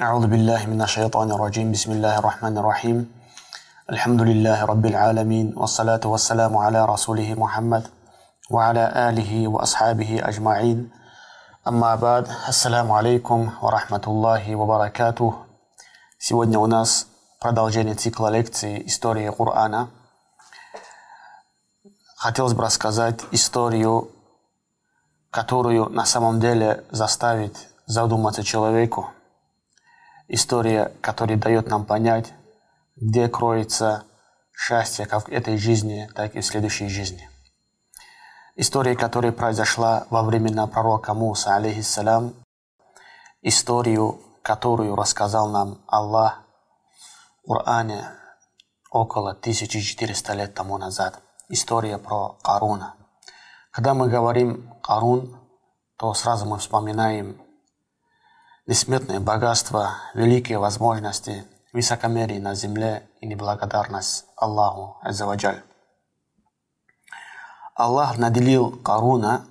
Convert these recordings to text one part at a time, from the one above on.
أعوذ بالله من الشيطان الرجيم بسم الله الرحمن الرحيم الحمد لله رب العالمين والصلاة والسلام على رسوله محمد وعلى آله وأصحابه أجمعين أما بعد السلام عليكم ورحمة الله وبركاته Сегодня у нас продолжение цикла лекций «История Корана». Хотелось бы рассказать историю, которую на самом деле заставит задуматься человеку. История, которая дает нам понять, где кроется счастье как в этой жизни, так и в следующей жизни. История, которая произошла во времена пророка Муса, алейхиссалям, историю, которую рассказал нам Аллах в Коране около 1400 лет тому назад. История про Каруна. Когда мы говорим Карун, то сразу мы вспоминаем несметное богатство, великие возможности, высокомерие на земле и неблагодарность Аллаху Аззаваджаль. Аллах наделил Каруна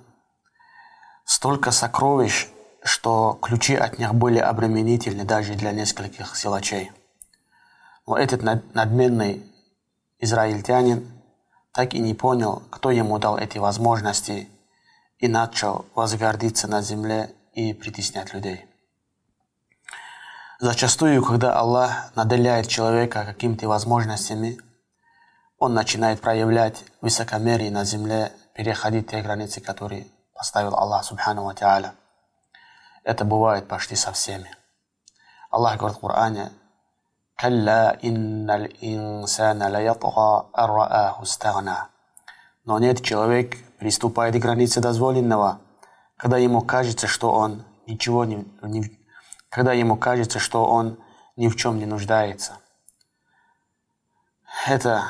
столько сокровищ, что ключи от них были обременительны даже для нескольких силачей. Но этот надменный израильтянин так и не понял, кто ему дал эти возможности, и начал возгордиться на земле и притеснять людей. Зачастую, когда Аллах наделяет человека какими-то возможностями, он начинает проявлять высокомерие на земле, переходить те границы, которые поставил Аллах Субхану Та'аля. Это бывает почти со всеми. Аллах говорит в Коране, «Калла инналь инсана лаятга аррааху стагна». Но нет, человек приступает к границе дозволенного, когда ему кажется, что он ничего не, не когда ему кажется, что он ни в чем не нуждается. Это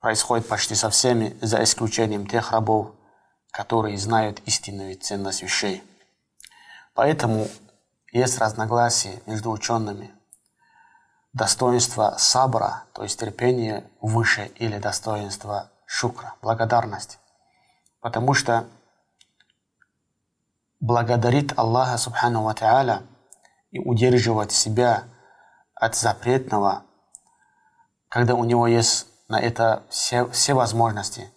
происходит почти со всеми, за исключением тех рабов, которые знают истинную ценность вещей. Поэтому есть разногласия между учеными. Достоинство сабра, то есть терпение, выше или достоинство шукра, благодарность. Потому что благодарит Аллаха Субхану Ва Та'аля и удерживать себя от запретного, когда у него есть на это все, все возможности,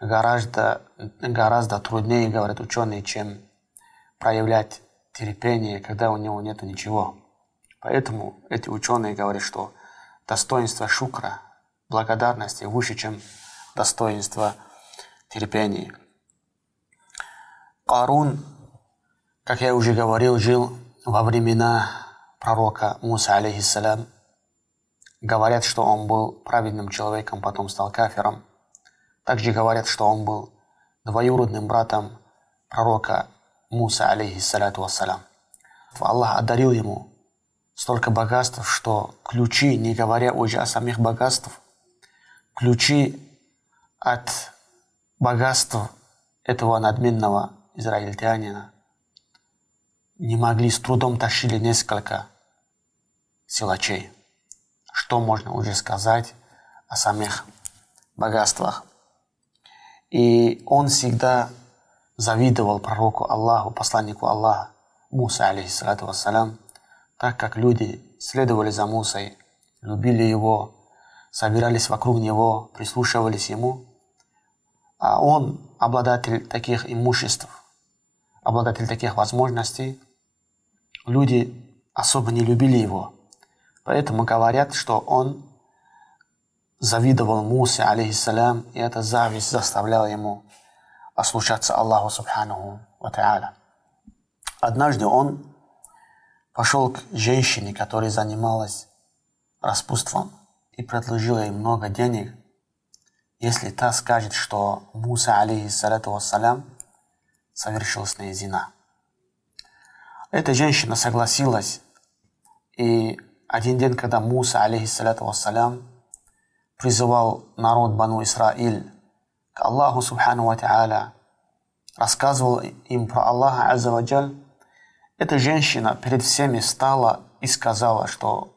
гораздо, гораздо труднее, говорят ученые, чем проявлять терпение, когда у него нет ничего. Поэтому эти ученые говорят, что достоинство шукра, благодарности выше, чем достоинство терпения. Карун, как я уже говорил, жил во времена пророка Муса, алейхиссалям. Говорят, что он был праведным человеком, потом стал кафиром. Также говорят, что он был двоюродным братом пророка Муса, алейхиссалату вассалям. Аллах одарил ему столько богатств, что ключи, не говоря уже о самих богатствах, ключи от богатств этого надменного израильтянина не могли, с трудом тащили несколько силачей. Что можно уже сказать о самих богатствах? И он всегда завидовал пророку Аллаху, посланнику Аллаха, Муса, алейхиссалату вассалям, так как люди следовали за Мусой, любили его, собирались вокруг него, прислушивались ему. А он, обладатель таких имуществ, обладатель таких возможностей, люди особо не любили его. Поэтому говорят, что он завидовал Мусе, алейхиссалям, и эта зависть заставляла ему ослушаться Аллаху Субханаху Ва Та'аля. Однажды он пошел к женщине, которая занималась распутством, и предложил ей много денег, если та скажет, что Муса, алейхиссалату вассалям, совершил с ней зина. Эта женщина согласилась, и один день, когда Муса, алейхиссалату вассалям, призывал народ Бану Исраиль к Аллаху Субхану Ва Та'аля, рассказывал им про Аллаха Аззаваджаль, эта женщина перед всеми встала и сказала, что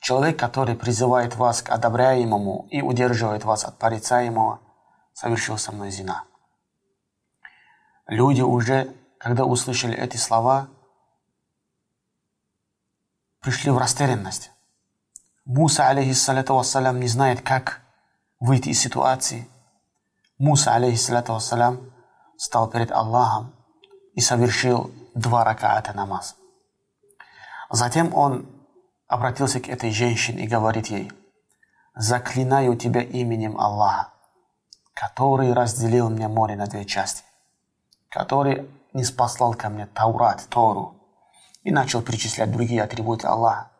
человек, который призывает вас к одобряемому и удерживает вас от порицаемого, совершил со мной зина. Люди уже, когда услышали эти слова, пришли в растерянность. Муса, алейхиссалату вассалям, не знает, как выйти из ситуации. Муса, алейхиссалату вассалям, стал перед Аллахом и совершил два ракаата намаз. Затем он обратился к этой женщине и говорит ей, «Заклинаю тебя именем Аллаха, который разделил мне море на две части, который не спаслал ко мне Таурат, Тору, и начал перечислять другие атрибуты Аллаха.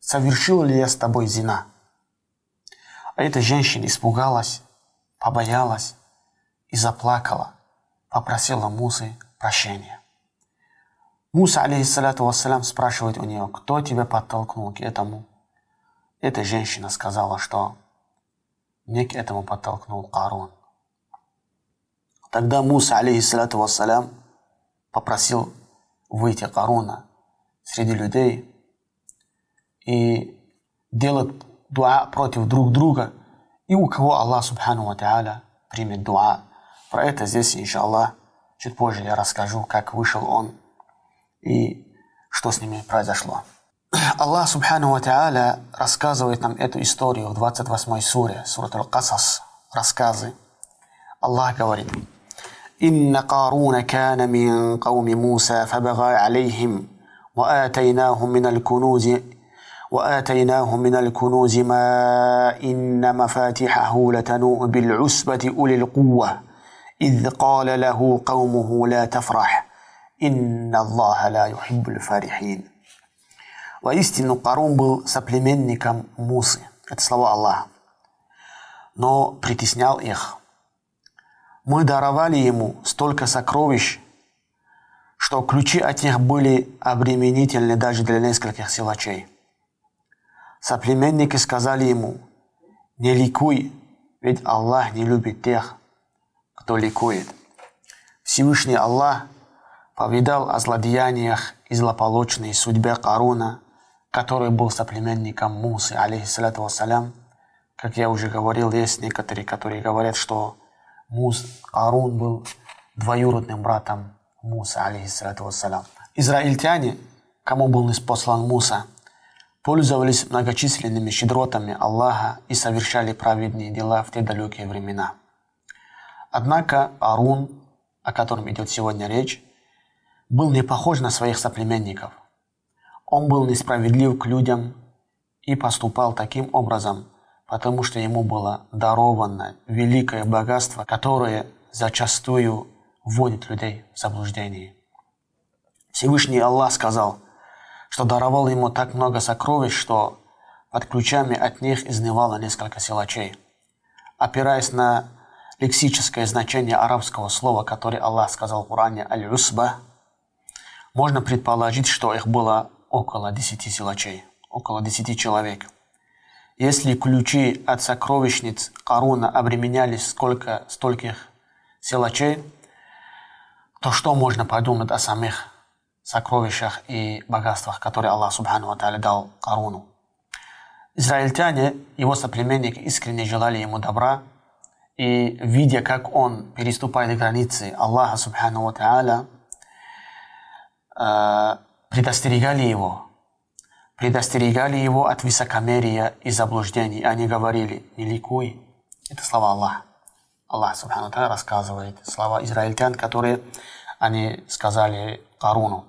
Совершил ли я с тобой зина? А эта женщина испугалась, побоялась и заплакала, попросила Мусы прощения. Муса, алейхиссалату вассалям, спрашивает у нее, кто тебя подтолкнул к этому? Эта женщина сказала, что мне к этому подтолкнул Карун. Тогда Муса, алейхиссалату вассалям, попросил выйти Каруна среди людей и делать дуа против друг друга, и у кого Аллах Субхану Ва примет дуа. Про это здесь, иншаллах, чуть позже я расскажу, как вышел он и что с ними произошло. Аллах Субхану Ва рассказывает нам эту историю в 28 суре, сурат Аль-Касас, рассказы. Аллах говорит, إن قارون كان من قوم موسى فبغى عليهم وآتيناه من الكنوز وآتيناه من الكنوز ما إن مفاتحه لتنوء بالعسبة أولي القوة إذ قال له قومه لا تفرح إن الله لا يحب الفرحين Воистину, Карун был соплеменником Мусы. Это слова Аллаха. Но притеснял их. Мы даровали ему столько сокровищ, что ключи от них были обременительны даже для нескольких силачей. Соплеменники сказали ему, не ликуй, ведь Аллах не любит тех, кто ликует. Всевышний Аллах повидал о злодеяниях и злополучной судьбе Каруна, который был соплеменником Мусы, алейхиссалату вассалям. Как я уже говорил, есть некоторые, которые говорят, что Мус, Карун был двоюродным братом Мусы, алейхиссалату вассалям. Израильтяне, кому был неспослан Муса, пользовались многочисленными щедротами Аллаха и совершали праведные дела в те далекие времена. Однако Арун, о котором идет сегодня речь, был не похож на своих соплеменников. Он был несправедлив к людям и поступал таким образом, потому что ему было даровано великое богатство, которое зачастую вводит людей в заблуждение. Всевышний Аллах сказал – что даровал ему так много сокровищ, что под ключами от них изнывало несколько силачей. Опираясь на лексическое значение арабского слова, которое Аллах сказал в Коране «аль-усба», можно предположить, что их было около десяти силачей, около десяти человек. Если ключи от сокровищниц Каруна обременялись сколько стольких силачей, то что можно подумать о самих сокровищах и богатствах, которые Аллах Субхану дал Каруну. Израильтяне, его соплеменники, искренне желали ему добра, и видя, как он переступает границы Аллаха Субхану э, предостерегали его, предостерегали его от высокомерия и заблуждений. Они говорили, не ликуй. Это слова Аллаха. Аллах Субхану рассказывает слова израильтян, которые они сказали Каруну.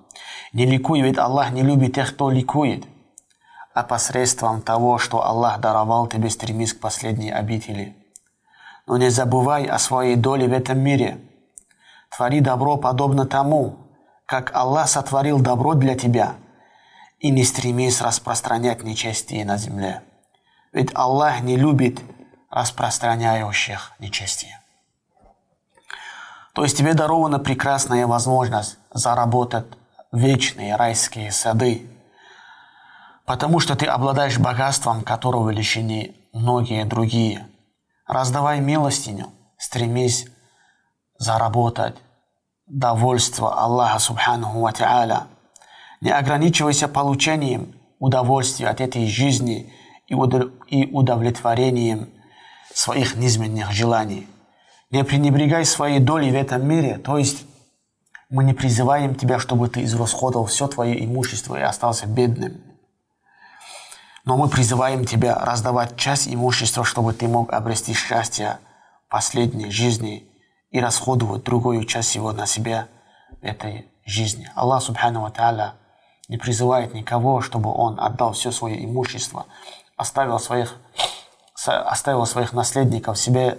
Не ликуй, ведь Аллах не любит тех, кто ликует. А посредством того, что Аллах даровал тебе, стремись к последней обители. Но не забывай о своей доле в этом мире. Твори добро подобно тому, как Аллах сотворил добро для тебя, и не стремись распространять нечестие на земле. Ведь Аллах не любит распространяющих нечестие. То есть тебе дарована прекрасная возможность заработать вечные райские сады, потому что ты обладаешь богатством, которого лишены многие другие. Раздавай милостиню, стремись заработать довольство Аллаха Субханаху Ва Та'аля. Не ограничивайся получением удовольствия от этой жизни и удовлетворением своих низменных желаний. Не пренебрегай своей долей в этом мире, то есть мы не призываем тебя, чтобы ты израсходовал все твое имущество и остался бедным. Но мы призываем тебя раздавать часть имущества, чтобы ты мог обрести счастье последней жизни и расходовать другую часть его на себя в этой жизни. Аллах Субхану Ва Тааля не призывает никого, чтобы он отдал все свое имущество, оставил своих, оставил своих наследников себе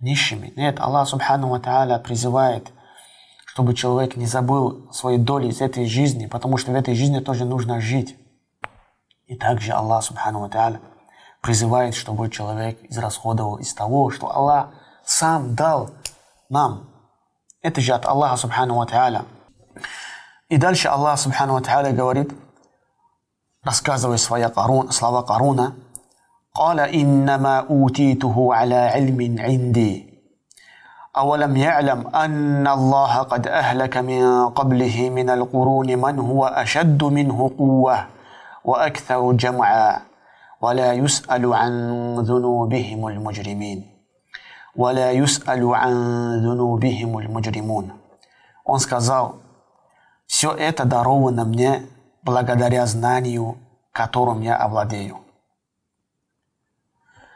нищими. Нет, Аллах Субхану Тааля призывает, чтобы человек не забыл свои доли из этой жизни, потому что в этой жизни тоже нужно жить. И также Аллах Субхану Тааля призывает, чтобы человек израсходовал из того, что Аллах сам дал нам. Это же от Аллаха Субхану Ва Тааля. И дальше Аллах Субхану Ва Тааля говорит, рассказывая свои Карун, слова Каруна, قال إنما أوتيته على علم عندي أولم يعلم أن الله قد أهلك من قبله من القرون من هو أشد منه قوة وأكثر جمعا ولا يسأل عن ذنوبهم المجرمين ولا يسأل عن ذنوبهم المجرمون Он сказал, все это даровано мне благодаря знанию, которым я овладею.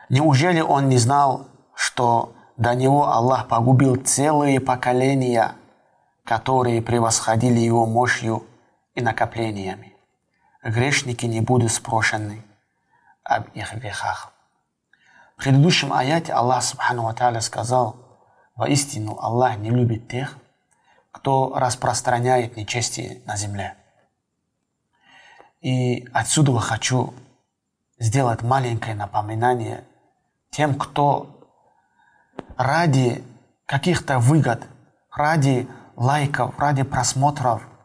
Неужели он не знал, что до него Аллах погубил целые поколения, которые превосходили его мощью и накоплениями? грешники не будут спрошены об их грехах. В предыдущем аяте Аллах Субхану Ва сказал, воистину Аллах не любит тех, кто распространяет нечестие на земле. И отсюда хочу сделать маленькое напоминание тем, кто ради каких-то выгод, ради лайков, ради просмотров –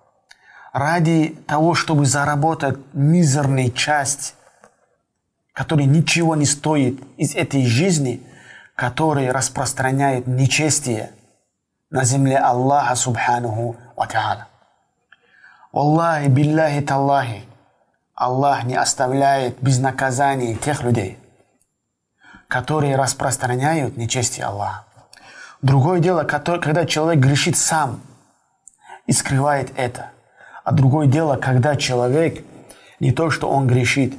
ради того, чтобы заработать мизерную часть, которая ничего не стоит из этой жизни, которая распространяет нечестие на земле Аллаха Субханаху Ва Та'аля. Аллахи, билляхи таллахи, Аллах не оставляет без наказания тех людей, которые распространяют нечестие Аллаха. Другое дело, когда человек грешит сам и скрывает это. А другое дело, когда человек не то, что он грешит,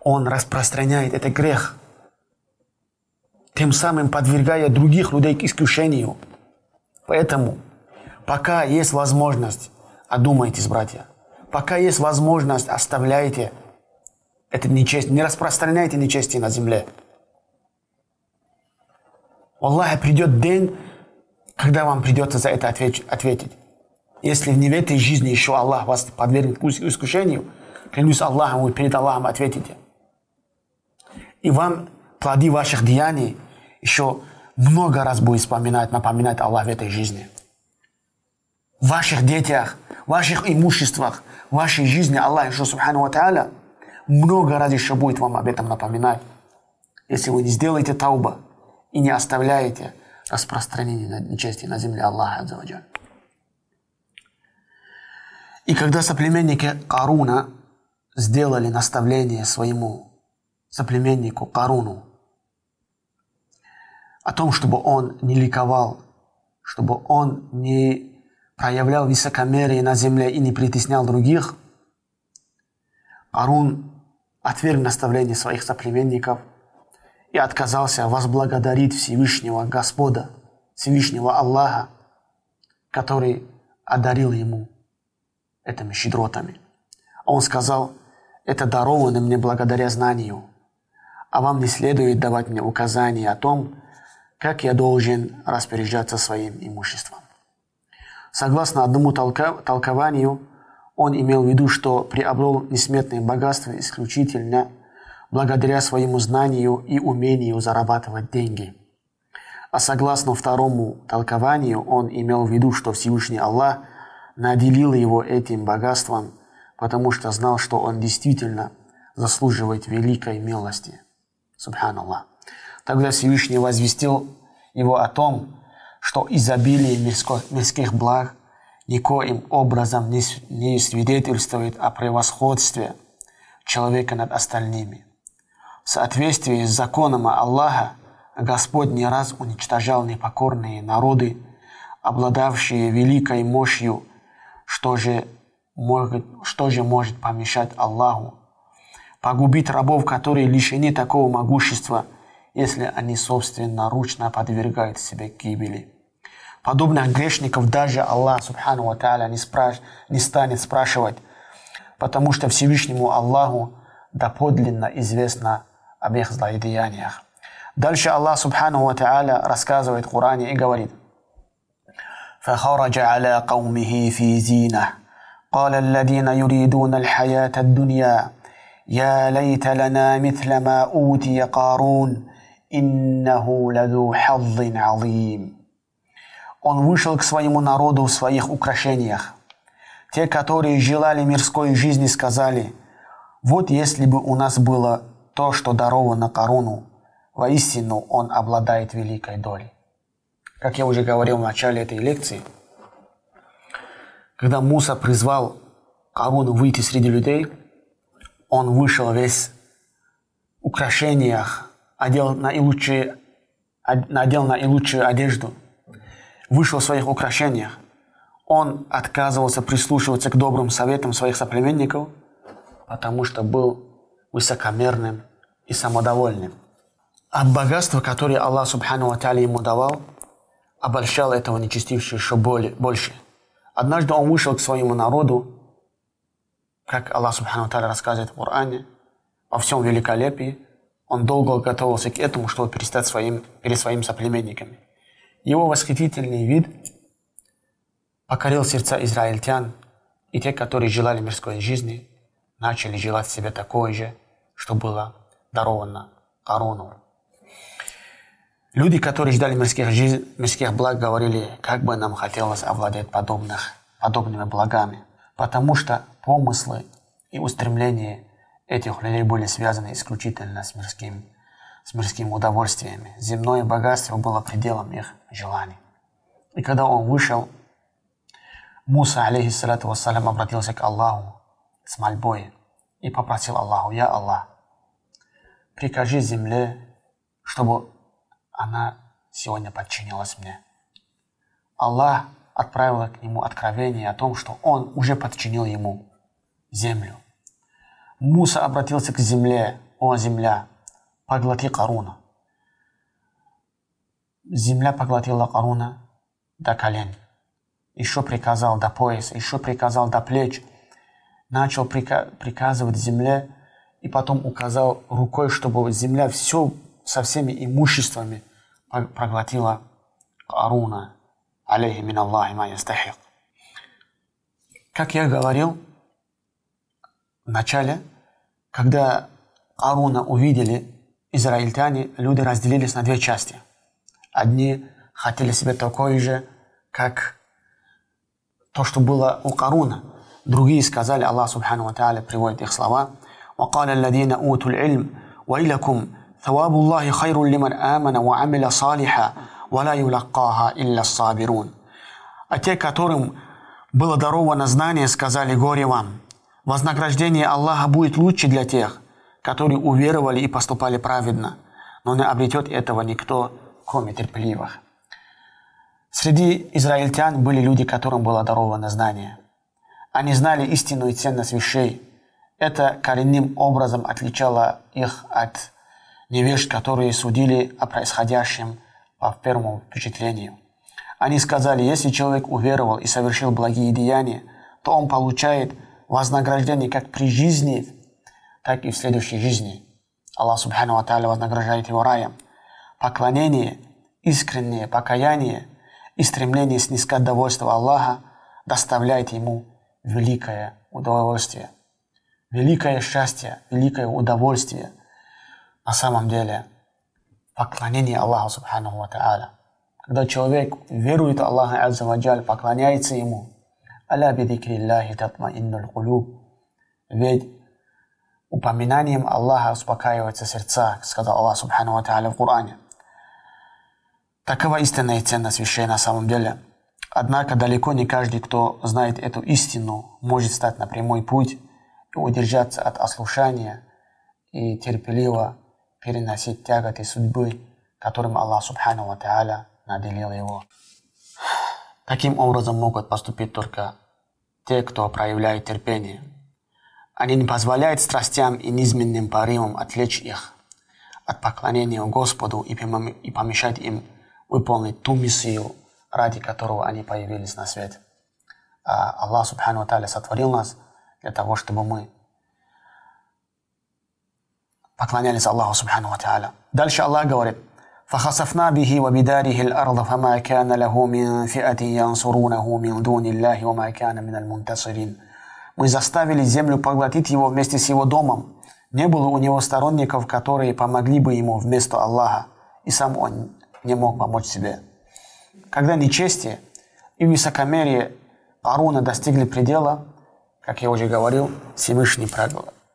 он распространяет этот грех, тем самым подвергая других людей к искушению. Поэтому, пока есть возможность, одумайтесь, братья, пока есть возможность, оставляйте это нечестие, не распространяйте нечестие на земле. Аллах придет день, когда вам придется за это ответить. Если в этой жизни еще Аллах вас подвергнет искушению, клянусь Аллахом, вы перед Аллахом ответите. И вам плоды ваших деяний еще много раз будет вспоминать, напоминать Аллах в этой жизни. В ваших детях, в ваших имуществах, в вашей жизни Аллах еще, субхану ва много раз еще будет вам об этом напоминать. Если вы не сделаете тауба и не оставляете распространение нечестия на земле Аллаха Аззаваджаль. И когда соплеменники Каруна сделали наставление своему соплеменнику Каруну о том, чтобы он не ликовал, чтобы он не проявлял высокомерие на земле и не притеснял других, Карун отверг наставление своих соплеменников и отказался возблагодарить Всевышнего Господа, Всевышнего Аллаха, который одарил ему этими щедротами. А он сказал, это даровано мне благодаря знанию, а вам не следует давать мне указания о том, как я должен распоряжаться своим имуществом. Согласно одному толкованию, он имел в виду, что приобрел несметное богатство исключительно благодаря своему знанию и умению зарабатывать деньги. А согласно второму толкованию, он имел в виду, что Всевышний Аллах – наделил его этим богатством, потому что знал, что он действительно заслуживает великой милости. Субханаллах. Тогда Всевышний возвестил его о том, что изобилие мирских благ никоим образом не свидетельствует о превосходстве человека над остальными. В соответствии с законом Аллаха Господь не раз уничтожал непокорные народы, обладавшие великой мощью что же может, что же может помешать Аллаху погубить рабов, которые лишены такого могущества, если они собственноручно подвергают себя гибели. Подобных грешников даже Аллах Субхану Ва Тааля не, спраш... не станет спрашивать, потому что Всевышнему Аллаху доподлинно известно об их злодеяниях. Дальше Аллах Субхану Ва Тааля рассказывает в Коране и говорит فخرج على قومه في زينه قال الذين يريدون الحياة الدنيا يا ليت لنا مثل ما أوتي قارون иннаху ладу хаззин азим. Он вышел к своему народу в своих украшениях. Те, которые желали мирской жизни, сказали, вот если бы у нас было то, что даровано корону, воистину он обладает великой долей. Как я уже говорил в начале этой лекции, когда Муса призвал Каруну выйти среди людей, он вышел весь в украшениях, одел наилучшие, надел наилучшую одежду, вышел в своих украшениях. Он отказывался прислушиваться к добрым советам своих соплеменников, потому что был высокомерным и самодовольным. От богатства, которое Аллах Субхану Ва ему давал, обольщал этого нечестившего еще более, больше – Однажды он вышел к своему народу, как Аллах Субхану Таля рассказывает в Коране, во всем великолепии. Он долго готовился к этому, чтобы перестать своим, перед своими соплеменниками. Его восхитительный вид покорил сердца израильтян, и те, которые желали мирской жизни, начали желать себе такое же, что было даровано корону. Люди, которые ждали мирских, жизнь, мирских благ, говорили, как бы нам хотелось овладеть подобных, подобными благами. Потому что помыслы и устремления этих людей были связаны исключительно с мирским, с мирскими удовольствиями. Земное богатство было пределом их желаний. И когда он вышел, Муса, алейхиссалату вассалям, обратился к Аллаху с мольбой и попросил Аллаху, «Я Аллах, прикажи земле, чтобы она сегодня подчинилась мне. Аллах отправил к нему откровение о том, что он уже подчинил ему землю. Муса обратился к земле, «О земля, поглоти Каруна». Земля поглотила Каруна до колен. Еще приказал до пояса, еще приказал до плеч. Начал прика- приказывать земле и потом указал рукой, чтобы земля все со всеми имуществами проглотила Аруна, алейхи мин Аллахи. Как я говорил в начале, когда Аруна увидели израильтяне, люди разделились на две части. Одни хотели себе такое же, как то, что было у Каруна. Другие сказали, Аллах Субхану Ва Тааля приводит их слова, وقال الذين أوتوا العلم ويلكم ثواب الله خير لمن آمن وعمل صالحا ولا يلقاها إلا الصابرون. А те, которым было даровано знание, сказали горе вам. Вознаграждение Аллаха будет лучше для тех, которые уверовали и поступали праведно, но не обретет этого никто, кроме терпеливых. Среди израильтян были люди, которым было даровано знание. Они знали истинную ценность вещей. Это коренным образом отличало их от невежд, которые судили о происходящем по первому впечатлению. Они сказали, если человек уверовал и совершил благие деяния, то он получает вознаграждение как при жизни, так и в следующей жизни. Аллах Субхану Ва Тааля вознаграждает его раем. Поклонение, искреннее покаяние и стремление снискать довольство Аллаха доставляет ему великое удовольствие. Великое счастье, великое удовольствие – на самом деле поклонение Аллаху Субханаху Ва Та'аля. Когда человек верует Аллаху Азza Ваджаль, поклоняется Ему, «Аля бидикриллахи татмаиннуль кулуб». Ведь упоминанием Аллаха успокаиваются сердца, сказал Аллах Субхану Ва Та'аля в Коране. Такова истинная ценность вещей на самом деле. Однако далеко не каждый, кто знает эту истину, может стать на прямой путь и удержаться от ослушания и терпеливо переносить тяготы судьбы, которым Аллах Субхану Ва Тааля наделил его. Таким образом могут поступить только те, кто проявляет терпение. Они не позволяют страстям и низменным порывам отвлечь их от поклонения Господу и помешать им выполнить ту миссию, ради которого они появились на свет. А Аллах Субхану Тааля сотворил нас для того, чтобы мы поклонялись Аллаху Субхану Тааля. Дальше Аллах говорит, فخسفنا به وبداره الأرض فما كان له من فئة ينصرونه من دون الله وما كان من المنتصرين Мы заставили землю поглотить его вместе с его домом. Не было у него сторонников, которые помогли бы ему вместо Аллаха, и сам он не мог помочь себе. Когда нечестие и высокомерие Аруна достигли предела, как я уже говорил, Всевышний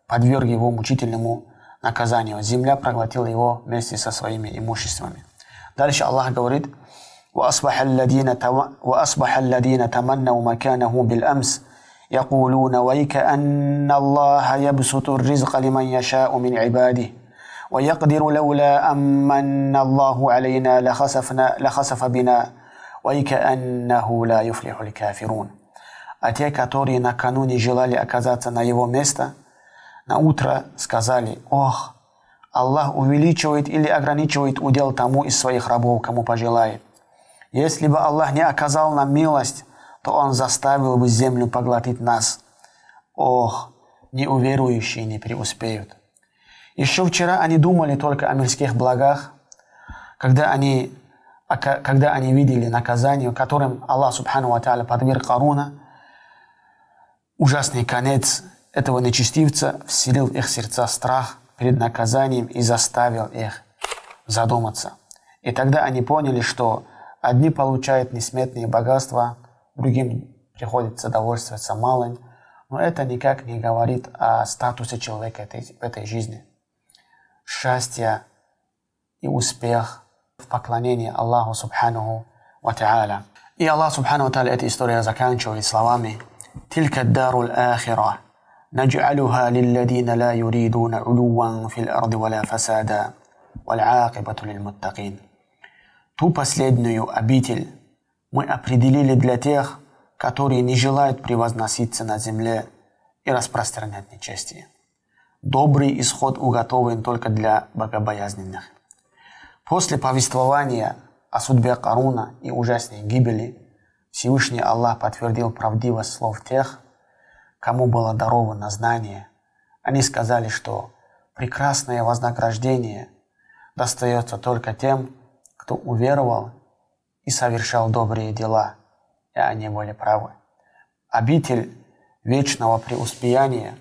подверг его мучительному наказанию. Земля проглотила его вместе со своими имуществами. Дальше Аллах говорит, وأصبح الذين وأصبح الذين تمنوا مكانه بالأمس يقولون ويك أن الله يبسط الرزق لمن يشاء من عباده ويقدر لولا أمن الله علينا لخسفنا لخسف بنا ويكأنه لا يفلح الكافرون А те, которые накануне желали оказаться на его место, на утро сказали, «Ох, Аллах увеличивает или ограничивает удел тому из своих рабов, кому пожелает. Если бы Аллах не оказал нам милость, то Он заставил бы землю поглотить нас. Ох, неуверующие не преуспеют. Еще вчера они думали только о мирских благах, когда они, когда они видели наказание, которым Аллах Субхану Ва подверг Каруна, ужасный конец этого нечестивца вселил в их сердца страх перед наказанием и заставил их задуматься. И тогда они поняли, что одни получают несметные богатства, другим приходится довольствоваться малым, но это никак не говорит о статусе человека этой, в этой жизни. Счастье и успех в поклонении Аллаху Субханаху Ва Та'аля. И Аллах Субхану Ва эта история заканчивает словами «Тилька дару ахира نجعلها للذين لا يريدون علوا في الأرض ولا فسادا والعاقبة للمتقين Ту последнюю обитель мы определили для тех, которые не желают превозноситься на земле и распространять нечестие. Добрый исход уготован только для богобоязненных. После повествования о судьбе Каруна и ужасной гибели Всевышний Аллах подтвердил правдивость слов тех, кому было даровано знание, они сказали, что прекрасное вознаграждение достается только тем, кто уверовал и совершал добрые дела, и они были правы. Обитель вечного преуспеяния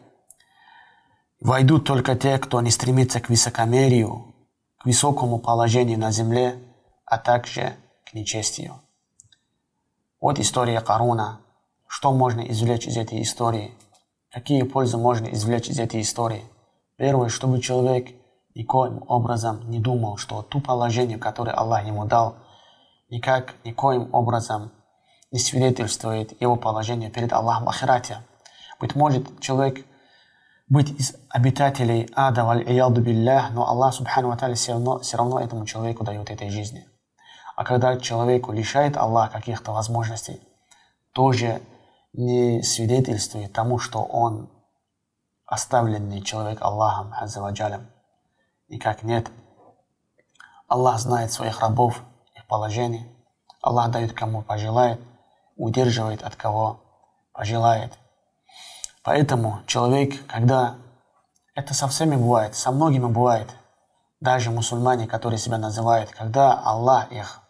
войдут только те, кто не стремится к высокомерию, к высокому положению на земле, а также к нечестию. Вот история Каруна – что можно извлечь из этой истории? Какие пользы можно извлечь из этой истории? Первое, чтобы человек никоим образом не думал, что ту положение, которое Аллах ему дал, никак, никоим образом не свидетельствует его положение перед Аллахом Ахирате. Быть может, человек быть из обитателей ада, валь биллях, но Аллах Субхану Ва все равно, все равно этому человеку дает этой жизни. А когда человеку лишает Аллах каких-то возможностей, тоже не свидетельствует тому, что он оставленный человек Аллахом Аззаваджалем. Никак нет. Аллах знает своих рабов, их положение. Аллах дает кому пожелает, удерживает от кого пожелает. Поэтому человек, когда это со всеми бывает, со многими бывает, даже мусульмане, которые себя называют, когда Аллах их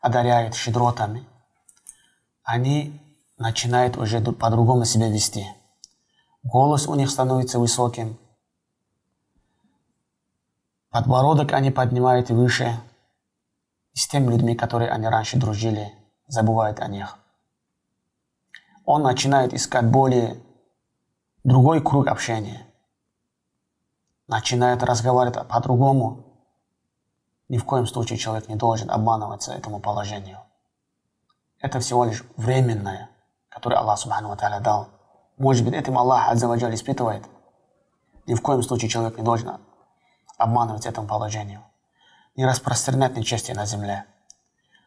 одаряет щедротами, они начинает уже по-другому себя вести. Голос у них становится высоким. Подбородок они поднимают выше. И с теми людьми, которые они раньше дружили, забывают о них. Он начинает искать более другой круг общения. Начинает разговаривать по-другому. Ни в коем случае человек не должен обманываться этому положению. Это всего лишь временное – который Аллах Субхану Ва дал. Может быть, этим Аллах Аззаваджаль испытывает. Ни в коем случае человек не должен обманывать этому положению. Не распространять нечестие на земле.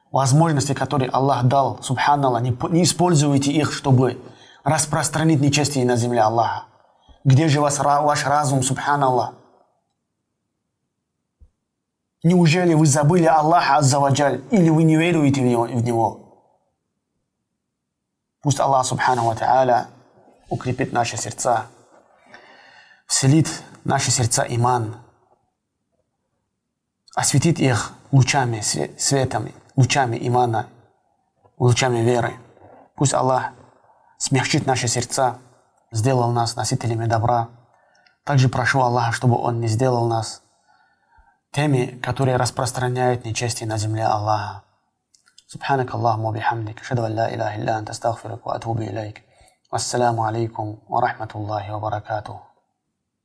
Возможности, которые Аллах дал, Субханаллах, не, не используйте их, чтобы распространить нечестие на земле Аллаха. Где же вас, ваш разум, субханаллах? Неужели вы забыли Аллаха Аззаваджаль, или вы не веруете в Него? В него? Пусть Аллах Субхану Ва Та'аля укрепит наши сердца, вселит наши сердца иман, осветит их лучами, светами, лучами имана, лучами веры. Пусть Аллах смягчит наши сердца, сделал нас носителями добра. Также прошу Аллаха, чтобы Он не сделал нас теми, которые распространяют нечестие на земле Аллаха. سبحانك اللهم وبحمدك أشهد أن لا إله إلا أنت أستغفرك وأتوب إليك. والسلام عليكم ورحمة الله وبركاته.